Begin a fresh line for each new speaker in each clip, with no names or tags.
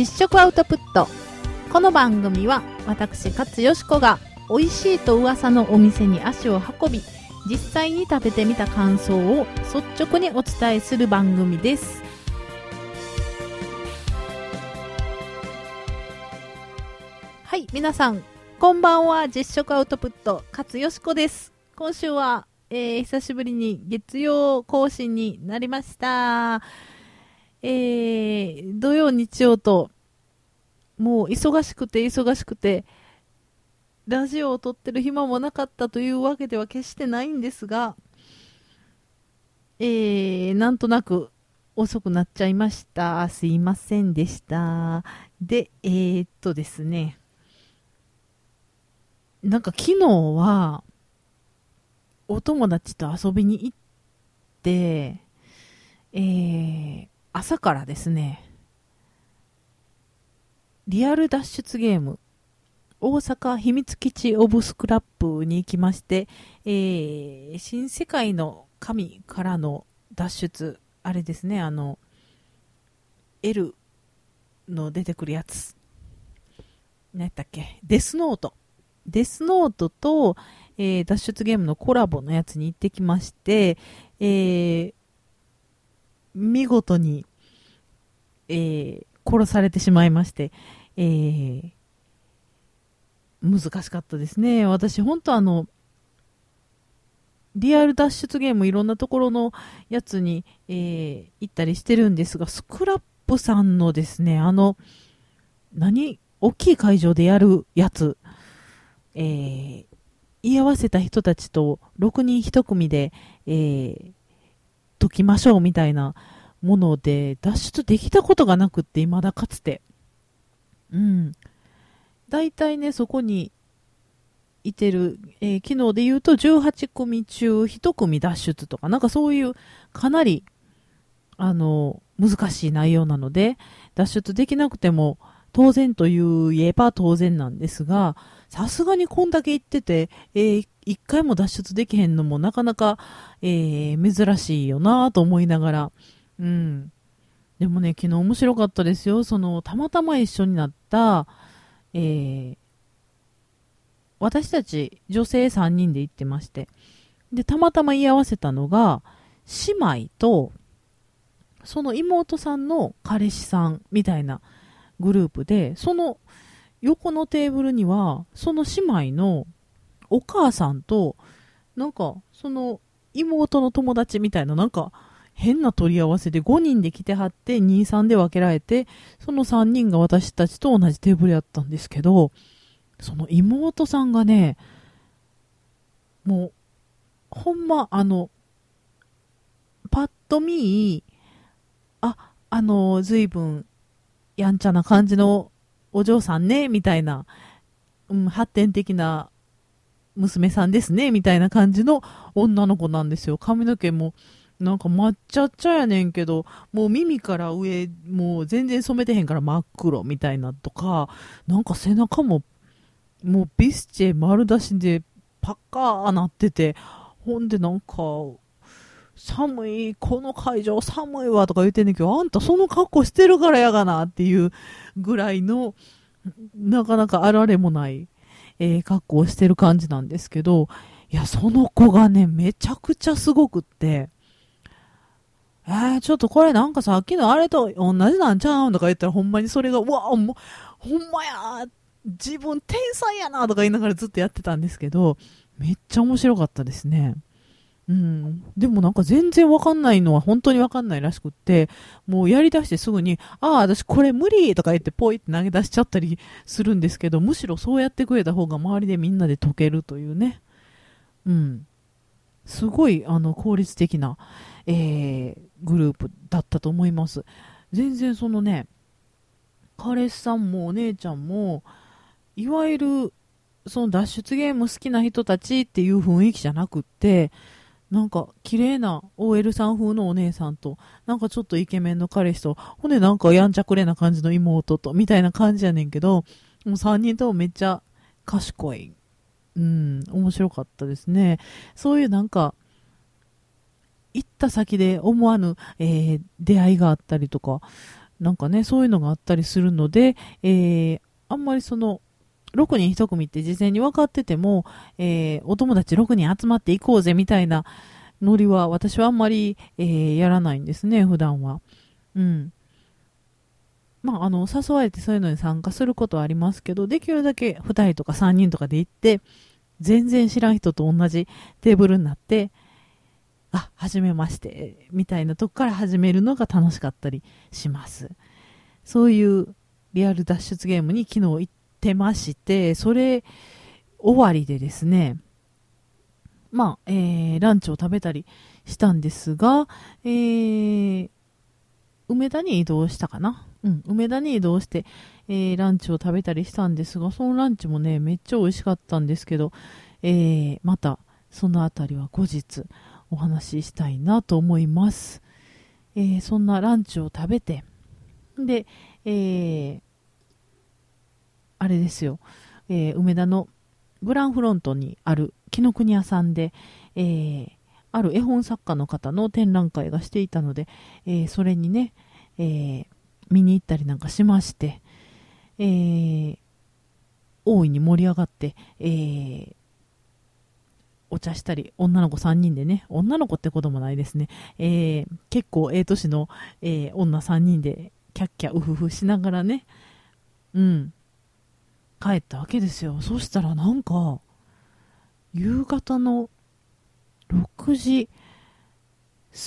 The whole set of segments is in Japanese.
実食アウトプット。この番組は私勝よしこが美味しいと噂のお店に足を運び実際に食べてみた感想を率直にお伝えする番組です。はい皆さんこんばんは。実食アウトプット勝よしこです。今週は、えー、久しぶりに月曜更新になりました。えー、土曜日曜ともう忙しくて忙しくてラジオを撮ってる暇もなかったというわけでは決してないんですが、えー、なんとなく遅くなっちゃいました。すいませんでした。で、えー、っとですね。なんか昨日は、お友達と遊びに行って、えー、朝からですね、リアル脱出ゲーム、大阪秘密基地オブスクラップに行きまして、えー、新世界の神からの脱出、あれですね、あの、L の出てくるやつ。何やったっけ？デスノート。デスノートと、えー、脱出ゲームのコラボのやつに行ってきまして、えー、見事に、えー、殺されてしまいまして、えー、難しかったですね。私、本当あの、リアル脱出ゲームいろんなところのやつに、えー、行ったりしてるんですが、スクラップさんのですね、あの、何大きい会場でやるやつ、えー、言い合わせた人たちと6人1組で、えー、解きましょうみたいなもので脱出できたことがなくって、未だかつて。うん。大体ね、そこにいてる、えー、昨日で言うと18組中1組脱出とか、なんかそういうかなり、あの、難しい内容なので、脱出できなくても当然と言えば当然なんですが、さすがにこんだけ言ってて、えー、一回も脱出できへんのもなかなか、えー、珍しいよなと思いながら、うん。でもね、昨日面白かったですよ。その、たまたま一緒になった、えー、私たち女性3人で行ってまして、で、たまたま居合わせたのが、姉妹と、その妹さんの彼氏さんみたいなグループで、その横のテーブルには、その姉妹のお母さんと、なんか、その妹の友達みたいな、なんか、変な取り合わせで5人で来てはって、2、3で分けられて、その3人が私たちと同じテーブルやったんですけど、その妹さんがね、もう、ほんま、あの、パッと見、あ、あの、随分、やんちゃな感じのお嬢さんね、みたいな、うん、発展的な娘さんですね、みたいな感じの女の子なんですよ。髪の毛も、なんか抹茶っちゃやねんけど、もう耳から上、もう全然染めてへんから真っ黒みたいなとか、なんか背中も、もうビスチェ丸出しでパッカーなってて、ほんでなんか、寒い、この会場寒いわとか言ってんねんけど、あんたその格好してるからやがなっていうぐらいの、なかなかあられもない、えー、格好をしてる感じなんですけど、いや、その子がね、めちゃくちゃすごくって、えー、ちょっとこれなんかさっきのあれと同じなんちゃうんとか言ったらほんまにそれが、うわ、ほんまや自分天才やなとか言いながらずっとやってたんですけど、めっちゃ面白かったですね。うん。でもなんか全然わかんないのは本当にわかんないらしくって、もうやり出してすぐに、ああ、私これ無理とか言ってポイって投げ出しちゃったりするんですけど、むしろそうやってくれた方が周りでみんなで解けるというね。うん。すごい、あの、効率的な、えー、グループだったと思います。全然そのね、彼氏さんもお姉ちゃんも、いわゆる、その脱出ゲーム好きな人たちっていう雰囲気じゃなくって、なんか綺麗な OL さん風のお姉さんと、なんかちょっとイケメンの彼氏と、ほんでなんかやんちゃくれな感じの妹と、みたいな感じやねんけど、もう3人ともめっちゃ賢い。うん、面白かったですね。そういうなんか、行った先で思わぬ、えー、出会いがあったりとか、なんかね、そういうのがあったりするので、えー、あんまりその、6人1組って事前に分かってても、えー、お友達6人集まっていこうぜみたいなノリは私はあんまり、えー、やらないんですね、普段は。うん。まあ、あの、誘われてそういうのに参加することはありますけど、できるだけ2人とか3人とかで行って、全然知らん人と同じテーブルになって、あ、はじめまして、みたいなとこから始めるのが楽しかったりします。そういうリアル脱出ゲームに昨日行ってまして、それ終わりでですね、まあ、えー、ランチを食べたりしたんですが、えー、梅田に移動したかな？うん、梅田に移動して、えー、ランチを食べたりしたんですが、そのランチもね、めっちゃ美味しかったんですけど、えー、また、そのあたりは後日お話ししたいなと思います。えー、そんなランチを食べて、で、えー、あれですよ、えー、梅田のグランフロントにある紀ノ国屋さんで、えー、ある絵本作家の方の展覧会がしていたので、え、それにね、え、見に行ったりなんかしまして、え、大いに盛り上がって、え、お茶したり、女の子3人でね、女の子ってこともないですね、えー、結構ええ年の、えー、女3人でキャッキャウフフしながらね、うん、帰ったわけですよ。そしたらなんか、夕方の6時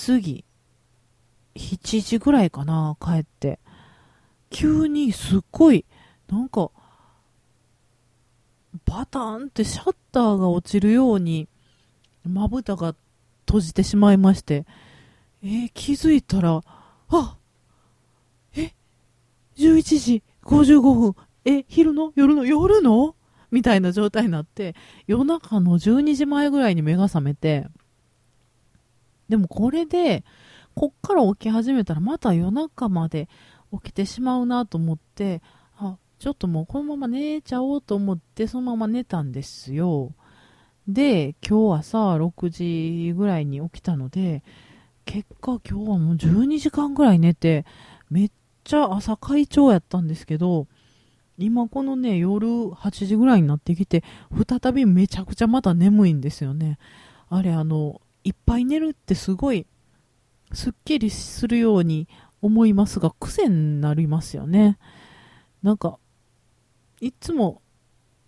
過ぎ、7時ぐらいかな、帰って。急にすっごい、なんか、バタンってシャッターが落ちるように、まぶたが閉じてしまいまして、えー、気づいたら、あえ ?11 時55分、え、昼の？夜の？夜の？みたいな状態になって、夜中の12時前ぐらいに目が覚めて、でもこれで、こっから起き始めたらまた夜中まで起きてしまうなと思って、あ、ちょっともうこのまま寝ちゃおうと思ってそのまま寝たんですよ。で、今日朝6時ぐらいに起きたので、結果今日はもう12時間ぐらい寝て、めっちゃ朝会長やったんですけど、今このね、夜8時ぐらいになってきて、再びめちゃくちゃまだ眠いんですよね。あれ、あの、いっぱい寝るってすごい、すっきりするように思いますが、癖になりますよね。なんか、いつも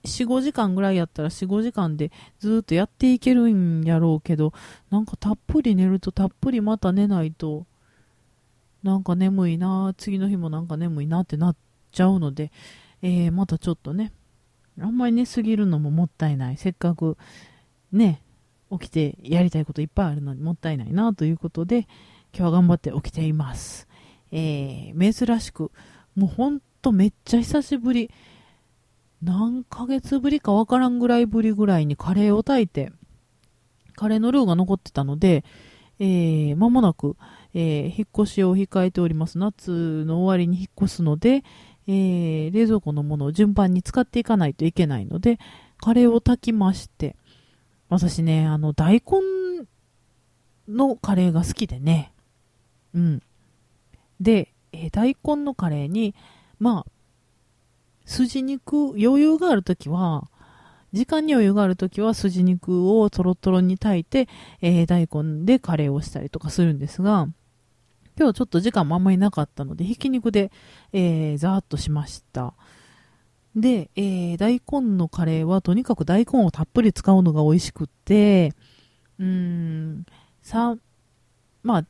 4、5時間ぐらいやったら4、5時間でずっとやっていけるんやろうけど、なんかたっぷり寝るとたっぷりまた寝ないと、なんか眠いな、次の日もなんか眠いなってなっちゃうので、えー、またちょっとね、あんまり寝すぎるのももったいない。せっかくね、起きてやりたいこといっぱいあるのにもったいないなということで、今日は頑張って起きています。えー、珍しく、もうほんとめっちゃ久しぶり、何ヶ月ぶりかわからんぐらいぶりぐらいにカレーを炊いて、カレーのルーが残ってたので、えー、間もなく、えー、引っ越しを控えております。夏の終わりに引っ越すので、えー、冷蔵庫のものを順番に使っていかないといけないので、カレーを炊きまして、私ね、あの、大根のカレーが好きでね、うん。で、えー、大根のカレーに、まあ、筋肉、余裕があるときは、時間に余裕があるときは筋肉をトロトロに炊いて、えー、大根でカレーをしたりとかするんですが、今日ちょっと時間もあんまりなかったので、ひき肉で、えー、ざーっとしました。で、えー、大根のカレーはとにかく大根をたっぷり使うのが美味しくって、うーん、さ、まあ、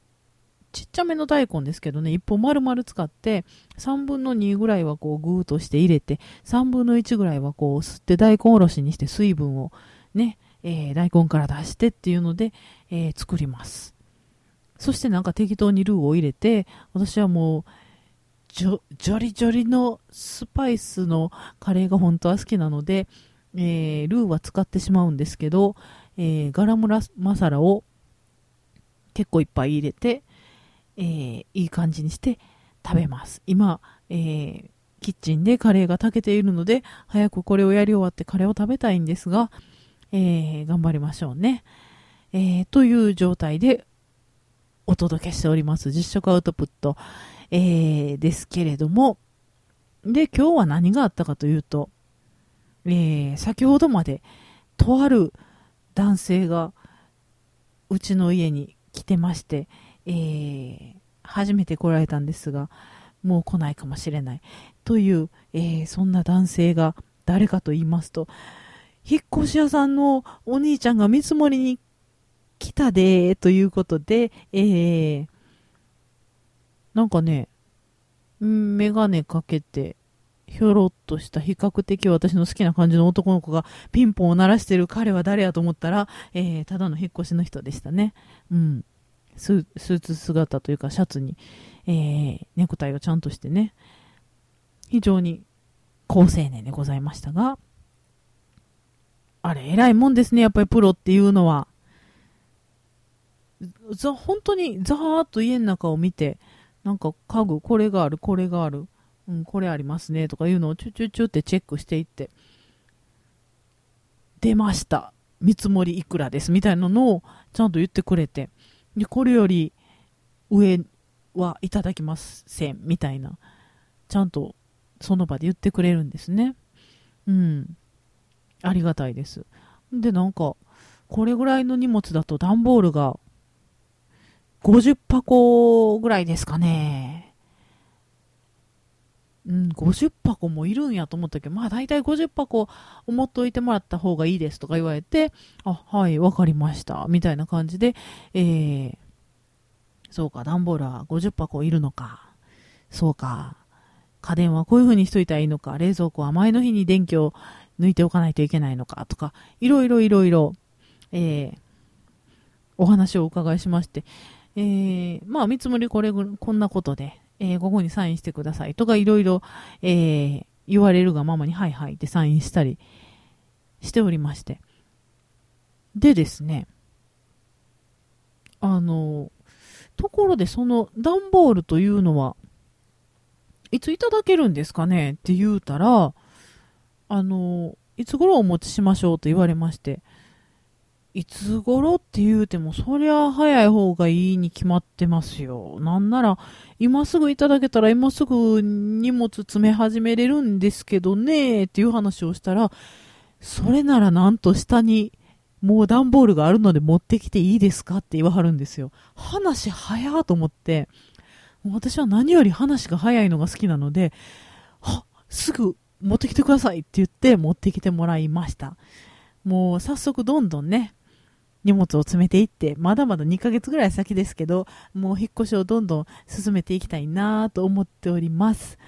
ちっちゃめの大根ですけどね、1本丸々使って、3分の2ぐらいはこうぐーとして入れて、3分の1ぐらいはこう吸って大根おろしにして水分をね、えー、大根から出してっていうので、えー、作ります。そしてなんか適当にルーを入れて、私はもう、ジョジョリジョリのスパイスのカレーが本当は好きなので、えー、ルーは使ってしまうんですけど、えー、ガラムラマサラを結構いっぱい入れて、えー、いい感じにして食べます。今、えー、キッチンでカレーが炊けているので、早くこれをやり終わってカレーを食べたいんですが、えー、頑張りましょうね。えー、という状態でお届けしております実食アウトプット、えー、ですけれども、で、今日は何があったかというと、えー、先ほどまで、とある男性が、うちの家に来てまして、えー、初めて来られたんですが、もう来ないかもしれない。という、えー、そんな男性が誰かと言いますと、引っ越し屋さんのお兄ちゃんが見積もりに来たで、ということで、えー、なんかね、メガネかけて、ひょろっとした比較的私の好きな感じの男の子がピンポンを鳴らしてる彼は誰やと思ったら、えー、ただの引っ越しの人でしたね。うん。スーツ姿というかシャツに、えー、ネクタイをちゃんとしてね、非常に高青年でございましたが、あれ、偉いもんですね、やっぱりプロっていうのは。ざ、本当にざーっと家の中を見て、なんか家具、これがある、これがある、うん、これありますね、とかいうのをチュチュチュってチェックしていって、出ました。見積もりいくらです、みたいなのをちゃんと言ってくれて、で、これより上はいただきません、みたいな、ちゃんとその場で言ってくれるんですね。うん。ありがたいです。で、なんか、これぐらいの荷物だと段ボールが50箱ぐらいですかね。うん、50箱もいるんやと思ったけど、まあ大体50箱思っといてもらった方がいいですとか言われて、あ、はい、わかりました。みたいな感じで、えー、そうか、段ボールは50箱いるのか。そうか。家電はこういう風にしといたらいいのか。冷蔵庫は前の日に電気を抜いておかないといけないのか。とか、いろいろいろいろ、えー、お話をお伺いしまして、えー、まあ見積もりこれ、こんなことで、えー、ここにサインしてくださいとかいろいろ、えー、言われるがままに、はいはいってサインしたりしておりまして。でですね、あの、ところでその段ボールというのは、いついただけるんですかね？って言うたら、あの、いつ頃お持ちしましょうと言われまして、いつ頃って言うても、そりゃ早い方がいいに決まってますよ。なんなら、今すぐいただけたら今すぐ荷物詰め始めれるんですけどね、っていう話をしたら、それならなんと下に、もう段ボールがあるので持ってきていいですかって言わはるんですよ。話早ーと思って、私は何より話が早いのが好きなので、はすぐ持ってきてくださいって言って持ってきてもらいました。もう早速どんどんね、荷物を詰めていって、まだまだ2ヶ月ぐらい先ですけど、もう引っ越しをどんどん進めていきたいなと思っております。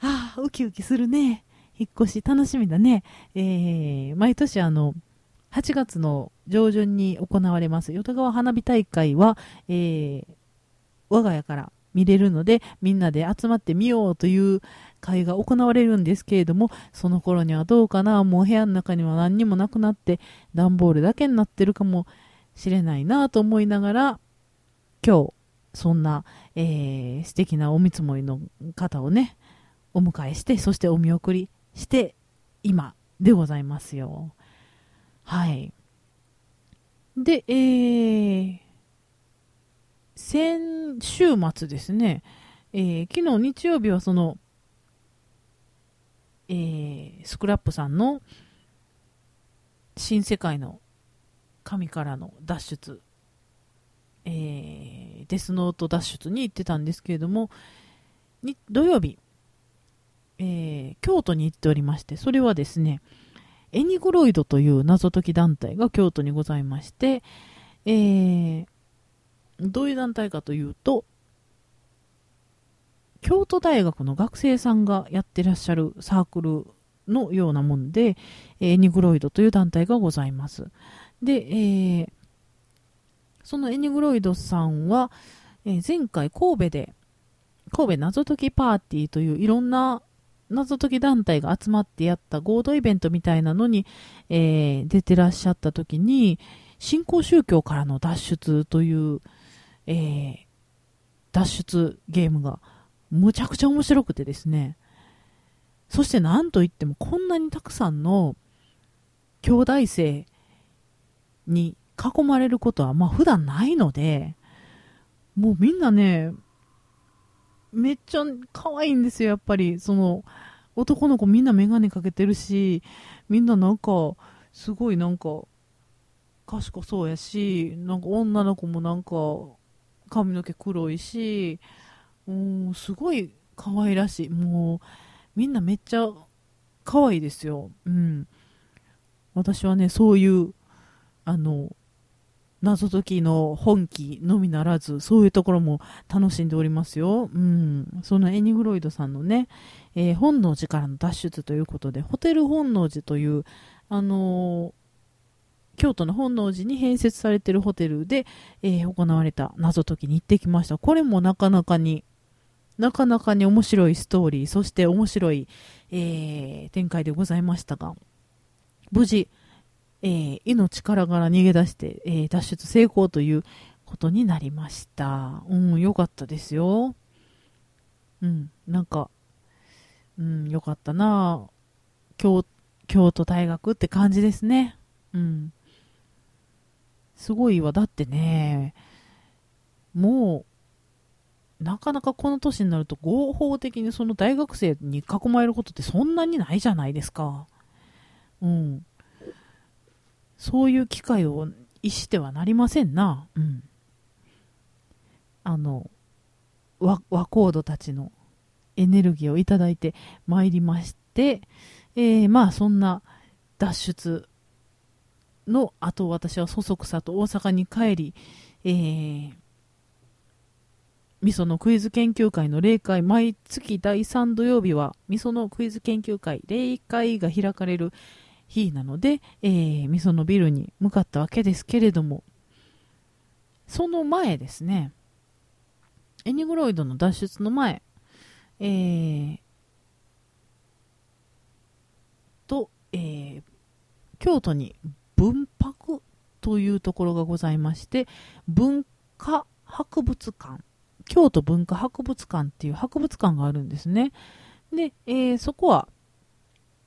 ああ、ウキウキするね。引っ越し楽しみだね。えー、毎年あの、8月の上旬に行われます、淀川花火大会は、えー、我が家から見れるので、みんなで集まってみようという会が行われるんですけれども、その頃にはどうかな、もう部屋の中には何にもなくなって、段ボールだけになってるかもしれないなと思いながら、今日、そんな、えー、素敵なお見積もりの方をね、お迎えして、そしてお見送りして、今でございますよ。はい。で、えー、先週末ですね、えー、昨日日曜日はその、えー、スクラップさんの新世界の神からの脱出、えー、デスノート脱出に行ってたんですけれども、土曜日、えー、京都に行っておりまして、それはですね、エニグロイドという謎解き団体が京都にございまして、えー、どういう団体かというと、京都大学の学生さんがやってらっしゃるサークルのようなもんで、えー、ニグロイドという団体がございます。で、えー、そのエニグロイドさんは、えー、前回神戸で、神戸謎解きパーティーといういろんな謎解き団体が集まってやった合同イベントみたいなのに、えー、出てらっしゃった時に、新興宗教からの脱出という、えー、脱出ゲームがむちゃくちゃ面白くてですね。そして何といってもこんなにたくさんの兄弟生に囲まれることはまあ普段ないので、もうみんなね、めっちゃ可愛いんですよ、やっぱり。その、男の子みんなメガネかけてるし、みんななんか、すごいなんか、賢そうやし、なんか女の子もなんか、髪の毛黒いし、うん、すごい可愛らしい。もう、みんなめっちゃ可愛いですよ。うん。私はね、そういう、あの、謎解きの本気のみならず、そういうところも楽しんでおりますよ。うん。そのエニグロイドさんのね、えー、本能寺からの脱出ということで、ホテル本能寺という、あのー、京都の本能寺に併設されてるホテルで、えー、行われた謎解きに行ってきました。これもなかなかに、なかなかに面白いストーリー、そして面白い、え展開でございましたが、無事、えー、命からがら逃げ出して、えー、脱出成功ということになりました。うん、よかったですよ。うん、なんか、うん、よかったな京京都大学って感じですね。うん。すごいわ。だってね、もう、なかなかこの年になると合法的にその大学生に囲まれることってそんなにないじゃないですか。うん。そういう機会を逸してはなりませんな。うん。あの、和コードたちのエネルギーをいただいてまいりまして、えー、まあそんな脱出の後私はそそくさと大阪に帰り、えー、味噌のクイズ研究会の例会、毎月第3土曜日は味噌のクイズ研究会、例会が開かれる日なので、えー、味噌のビルに向かったわけですけれども、その前ですね、エニグロイドの脱出の前、えー、と、えー、京都に文博というところがございまして、文化博物館、京都文化博物館っていう博物館があるんですね。で、えー、そこは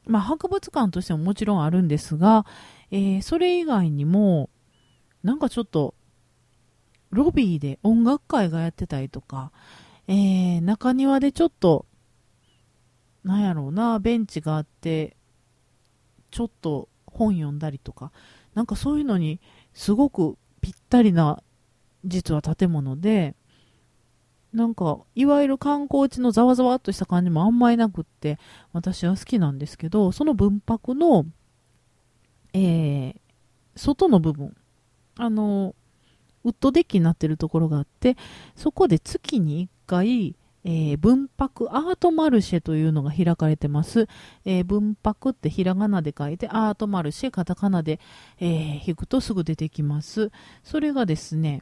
まあ、博物館としてももちろんあるんですが、えー、それ以外にも、なんかちょっと、ロビーで音楽会がやってたりとか、えー、中庭でちょっと、なんやろうな、ベンチがあって、ちょっと本読んだりとか、なんかそういうのにすごくぴったりな、実は建物で、なんか、いわゆる観光地のざわざわっとした感じもあんまりなくって、私は好きなんですけど、その分泊の、えー、外の部分、あの、ウッドデッキになってるところがあって、そこで月に1回、えー、文泊アートマルシェというのが開かれてます。えー、文泊ってひらがなで書いて、アートマルシェ、カタカナで、えー、引くとすぐ出てきます。それがですね、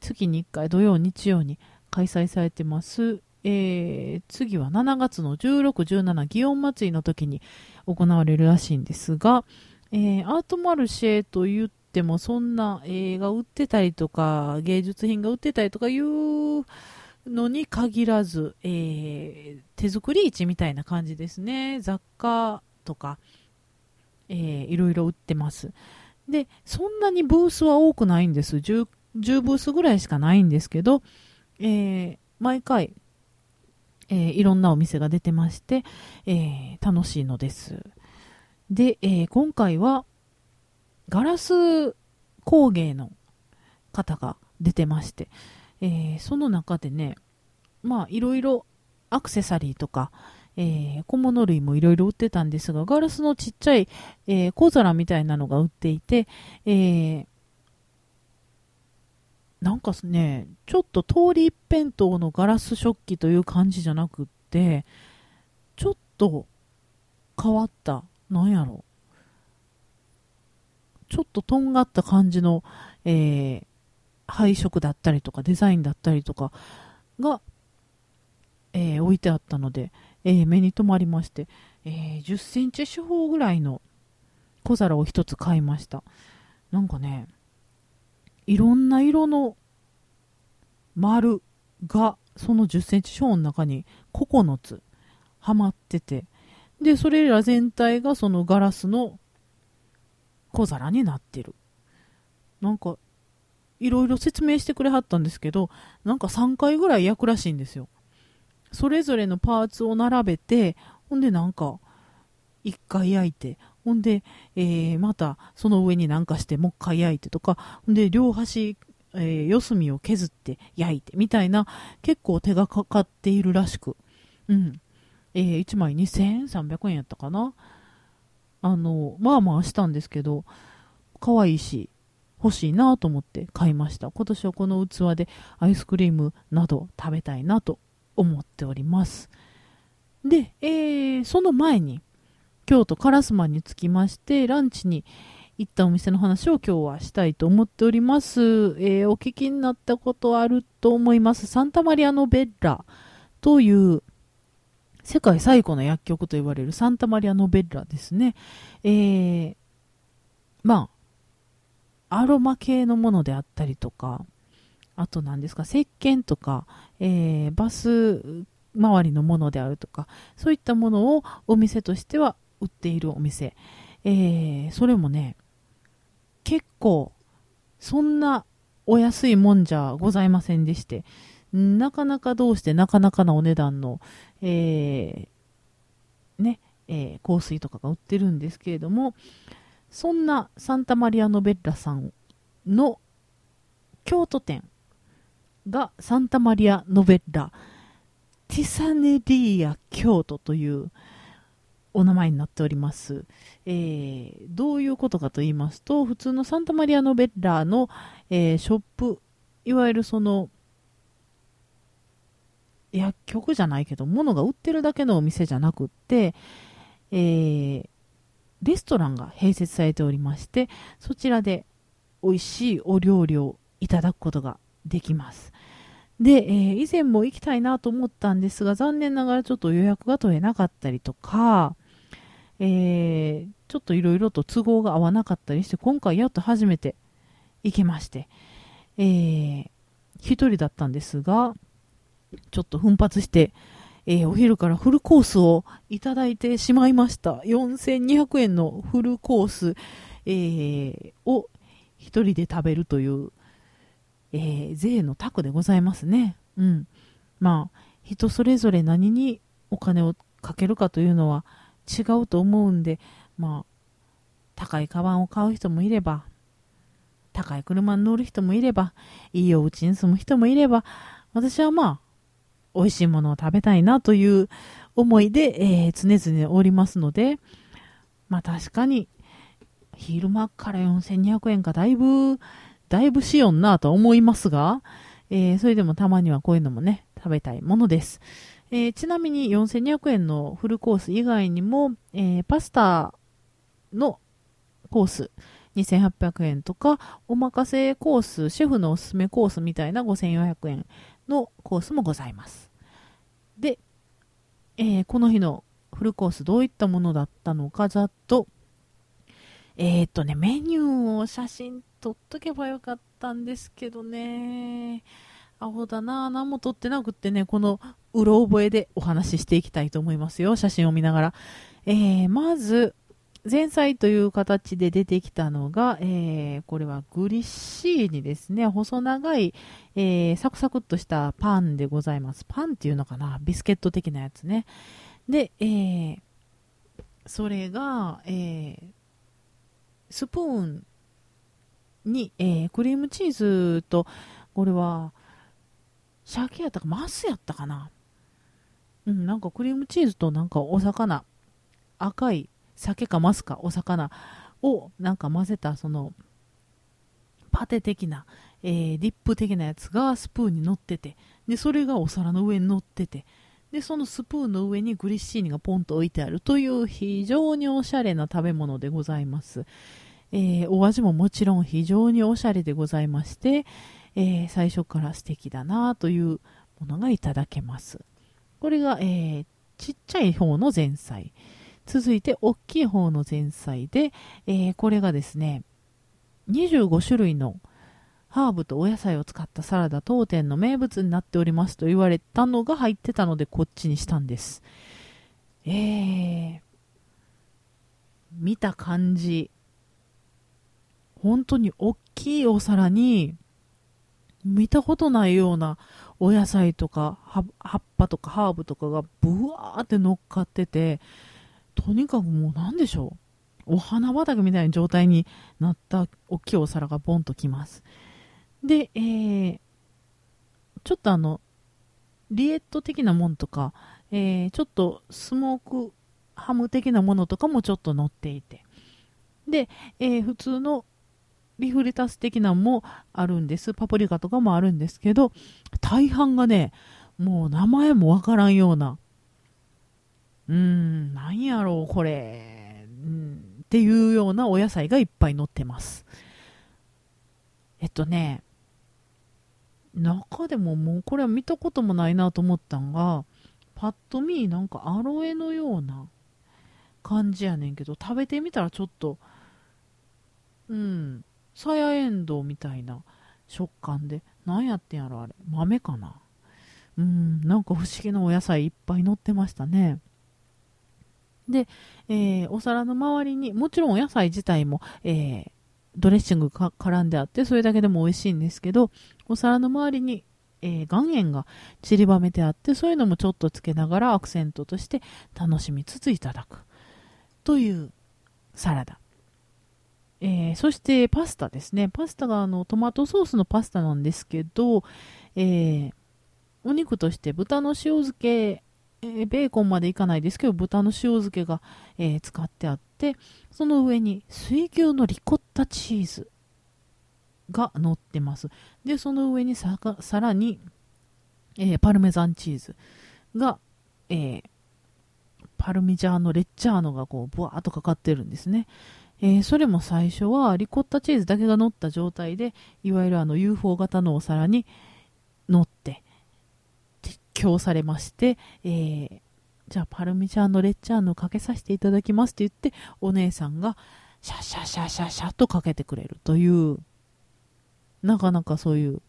月に1回土曜、日曜に開催されてます。えー、次は7月の16、17、祇園祭の時に行われるらしいんですが、えー、アートマルシェと言ってもそんな映画売ってたりとか芸術品が売ってたりとかいうのに限らず、えー、手作り市みたいな感じですね。雑貨とか、えー、いろいろ売ってます。でそんなにブースは多くないんです。10, 10ブースぐらいしかないんですけどえー、毎回、えー、いろんなお店が出てまして、えー、楽しいのです。で、えー、今回は、ガラス工芸の方が出てまして、えー、その中でね、まあ、いろいろアクセサリーとか、えー、小物類もいろいろ売ってたんですが、ガラスのちっちゃい、えー、小皿みたいなのが売っていて、えー、なんかね、ちょっと通り一辺倒のガラス食器という感じじゃなくって、ちょっと変わった、なんやろ。ちょっととんがった感じの、えー、配色だったりとかデザインだったりとかが、えー、置いてあったので、えー、目に留まりまして、え、10センチ四方ぐらいの小皿を一つ買いました。なんかね、いろんな色の丸がその10センチ四方の中に9つはまっててでそれら全体がそのガラスの小皿になってるなんかいろいろ説明してくれはったんですけど、なんか3回ぐらい焼くらしいんですよ。それぞれのパーツを並べて、ほんでなんか、1回焼いて、ほんで、えー、またその上になんかしてもう一回焼いてとか、ほんで両端、えー、四隅を削って焼いてみたいな、結構手がかかっているらしく。うん。えー、1枚2300円やったかな。あの、まあまあしたんですけど、可愛いし、欲しいなと思って買いました。今年はこの器でアイスクリームなど食べたいなと思っております。で、えー、その前に、京都烏丸に着きまして、ランチに行ったお店の話を今日はしたいと思っております。えー、お聞きになったことあると思います。サンタマリアノベッラという世界最古の薬局と言われるサンタマリアノベッラですね。えー、まあ、アロマ系のものであったりとか、あと何ですか、石鹸とか、えー、バス周りのものであるとか、そういったものをお店としては売っているお店。えー、それもね、結構、そんなお安いもんじゃございませんでして、なかなかどうしてなかなかなお値段の、えー、ね、えー、香水とかが売ってるんですけれども、そんなサンタマリア・ノベッラさんの京都店がサンタマリア・ノベッラティサネリーア京都というお名前になっております、えー、どういうことかと言いますと普通のサンタマリア・ノベッラーの、えー、ショップいわゆるその薬局じゃないけど物が売ってるだけのお店じゃなくって、えー、レストランが併設されておりましてそちらで美味しいお料理をいただくことができます。で、えー、以前も行きたいなと思ったんですが残念ながらちょっと予約が取れなかったりとか、えー、ちょっといろいろと都合が合わなかったりして今回やっと初めて行けまして、えー、一人だったんですがちょっと奮発して、えー、お昼からフルコースをいただいてしまいました。4200円のフルコース、えー、を一人で食べるという、えー、税のタクでございますね。うん。まあ、人それぞれ何にお金をかけるかというのは違うと思うんで、まあ、高いカバンを買う人もいれば、高い車に乗る人もいれば、いいお家に住む人もいれば、私はまあ、美味しいものを食べたいなという思いで、えー、常々おりますので、まあ確かに、昼間から4200円かだいぶ、だいぶしよんなと思いますが、えー、それでもたまにはこういうのもね、食べたいものです。えー、ちなみに4200円のフルコース以外にも、えー、パスタのコース2800円とか、おまかせコース、シェフのおすすめコースみたいな5400円のコースもございます。で、えー、この日のフルコースどういったものだったのか、ざっと、えー、っとね、メニューを写真撮っとけばよかったんですけどね、アホだな何も撮ってなくってね、このうろ覚えでお話ししていきたいと思いますよ、写真を見ながら。えー、まず、前菜という形で出てきたのが、えー、これはグリッシーニですね。細長い、えー、サクサクっとしたパンでございます。パンっていうのかな？ビスケット的なやつね。で、えー、それが、え、スプーンに、え、クリームチーズと、これは、鮭やったか、マスやったかな？うん、なんかクリームチーズとなんかお魚、赤い鮭かマスかお魚をなんか混ぜたそのパテ的な、えー、ディップ的なやつがスプーンに乗っててでそれがお皿の上に乗っててでそのスプーンの上にグリッシーニがポンと置いてあるという非常におしゃれな食べ物でございます、えー、お味ももちろん非常におしゃれでございまして、えー、最初から素敵だなというものがいただけます。これが、えちっちゃい方の前菜続いて、大きい方の前菜で、えー、これがですね、25種類のハーブとお野菜を使ったサラダ当店の名物になっておりますと言われたのが入ってたのでこっちにしたんです。えー、見た感じ、本当に大きいお皿に見たことないようなお野菜とか葉っぱとかハーブとかがブワーって乗っかっててとにかくもう何でしょう。お花畑みたいな状態になった大きいお皿がボンときます。で、えー、ちょっとあのリエット的なもんとか、えー、ちょっとスモークハム的なものとかもちょっと乗っていて。で、えー、普通のリフレタス的なのもあるんです。パプリカとかもあるんですけど、大半がね、もう名前もわからんような、うーん、なんやろう、これ、うん、っていうようなお野菜がいっぱい載ってます。えっとね、中でももうこれは見たこともないなと思ったんが、パッと見なんかアロエのような感じやねんけど、食べてみたらちょっと、うん、さやえんどうみたいな食感で、何やってんやろあれ。豆かな？うん、なんか不思議なお野菜いっぱい乗ってましたね。で、えー、お皿の周りに、もちろんお野菜自体も、えー、ドレッシングが絡んであって、それだけでも美味しいんですけど、お皿の周りに、えー、岩塩が散りばめてあって、そういうのもちょっとつけながらアクセントとして楽しみつついただく。というサラダ。えー、そしてパスタですね。パスタがあのトマトソースのパスタなんですけど、えー、お肉として豚の塩漬け、えー、ベーコンまでいかないですけど、豚の塩漬けが、え使ってあって、その上に水牛のリコッタチーズが乗ってます。で、その上にささらに、えパルメザンチーズが、えパルミジャーノ・レッジャーノがこう、ブワーっとかかってるんですね。えー、それも最初はリコッタチーズだけが乗った状態でいわゆるあの UFO 型のお皿に乗って提供されまして、えー、じゃあパルミジャーノレッチャーノかけさせていただきますって言ってお姉さんがシャシャシャシャシャとかけてくれるというなかなかそういう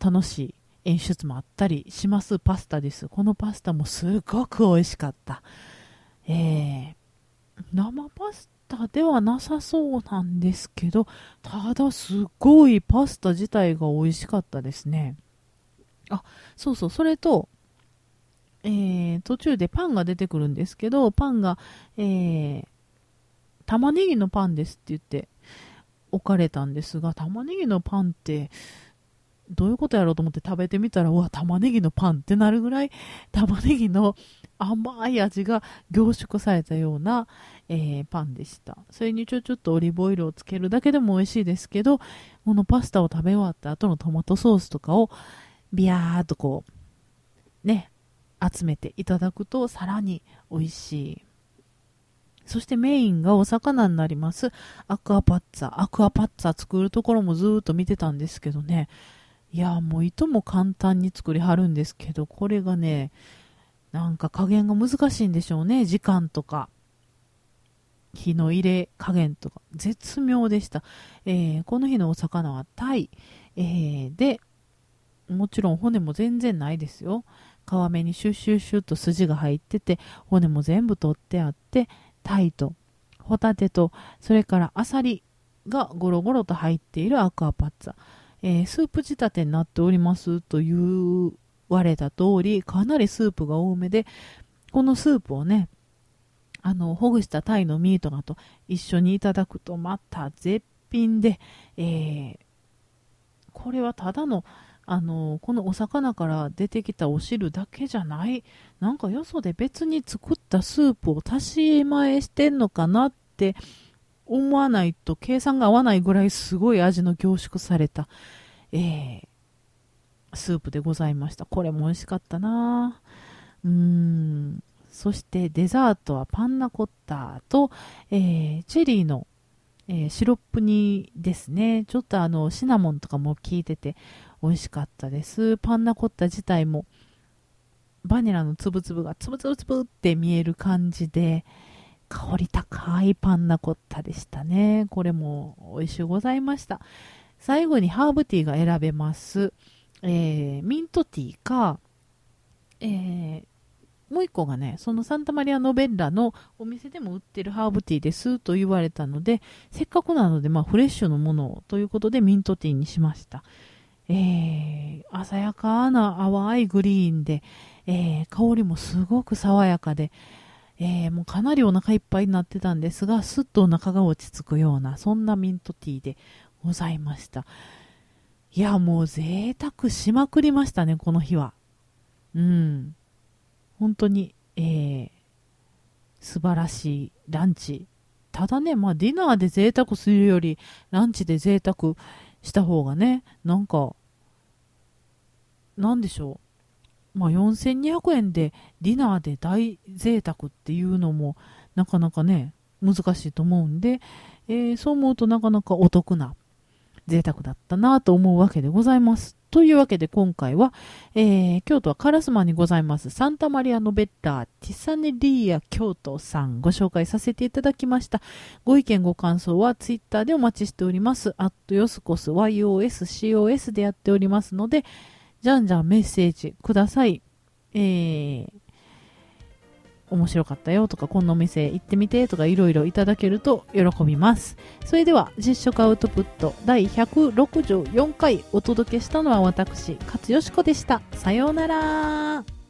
楽しい演出もあったりします。パスタです。このパスタもすごく美味しかった。えー、生パスタではなさそうなんですけど、ただすごいパスタ自体が美味しかったですね。あ、そうそう、それと、えー、途中でパンが出てくるんですけど、パンが、えー、玉ねぎのパンですって言って置かれたんですが、玉ねぎのパンって、どういうことやろうと思って食べてみたら、うわ、玉ねぎのパンってなるぐらい、玉ねぎの甘い味が凝縮されたような、えー、パンでした。それにちょちょっとオリーブオイルをつけるだけでも美味しいですけど、このパスタを食べ終わった後のトマトソースとかをビヤーっとこう、ね、集めていただくとさらに美味しい。そしてメインがお魚になりますアクアパッツァ。アクアパッツァ作るところもずっと見てたんですけどね。いやもう糸も簡単に作りはるんですけど、これがね、なんか加減が難しいんでしょうね。時間とか、火の入れ加減とか、絶妙でした。えー、この日のお魚はタイ、えー、で、もちろん骨も全然ないですよ。皮目にシュッシュッシュッと筋が入ってて、骨も全部取ってあって、タイと、ホタテと、それからアサリがゴロゴロと入っているアクアパッツァ。えー、スープ仕立てになっておりますというわれた通り、かなりスープが多めで、このスープをね、あの、ほぐしたタイのミートがと一緒にいただくとまた絶品で、えー、これはただの、あの、このお魚から出てきたお汁だけじゃない、なんかよそで別に作ったスープを足し前してんのかなって思わないと計算が合わないぐらいすごい味の凝縮された、えー、スープでございました。これも美味しかったなうん。そしてデザートはパンナコッタと、えー、チェリーの、えー、シロップ煮ですね。ちょっとあの、シナモンとかも効いてて美味しかったです。パンナコッタ自体もバニラのつぶつぶがつぶつぶつぶって見える感じで、香り高いパンナコッタでしたね。これも美味しゅうございました。最後にハーブティーが選べます。えー、ミントティーか、えー、もう一個がね、そのサンタマリア・ノベッラのお店でも売ってるハーブティーですと言われたので、せっかくなので、まあ、フレッシュのものをということでミントティーにしました。えー、鮮やかな淡いグリーンで、えー、香りもすごく爽やかで、えー、もうかなりお腹いっぱいになってたんですが、すっとお腹が落ち着くような、そんなミントティーでございました。いや、もう贅沢しまくりましたね、この日は。うん。本当に、えー、素晴らしいランチ。ただね、まあディナーで贅沢するより、ランチで贅沢した方がね、なんか、なんでしょう。まあ4200円でディナーで大贅沢っていうのもなかなかね、難しいと思うんで、えー、そう思うとなかなかお得な贅沢だったなと思うわけでございます。というわけで今回は、えー、京都は烏丸にございますサンタマリアノベッターティサネリーア京都さんご紹介させていただきました。ご意見ご感想はツイッターでお待ちしております。アットヨスコス YOSCOS でやっておりますので、じゃんじゃんメッセージください。えー、面白かったよとか、こんなお店行ってみてとかいろいろいただけると喜びます。それでは、実食アウトプット第164回お届けしたのは私、勝よしこでした。さようなら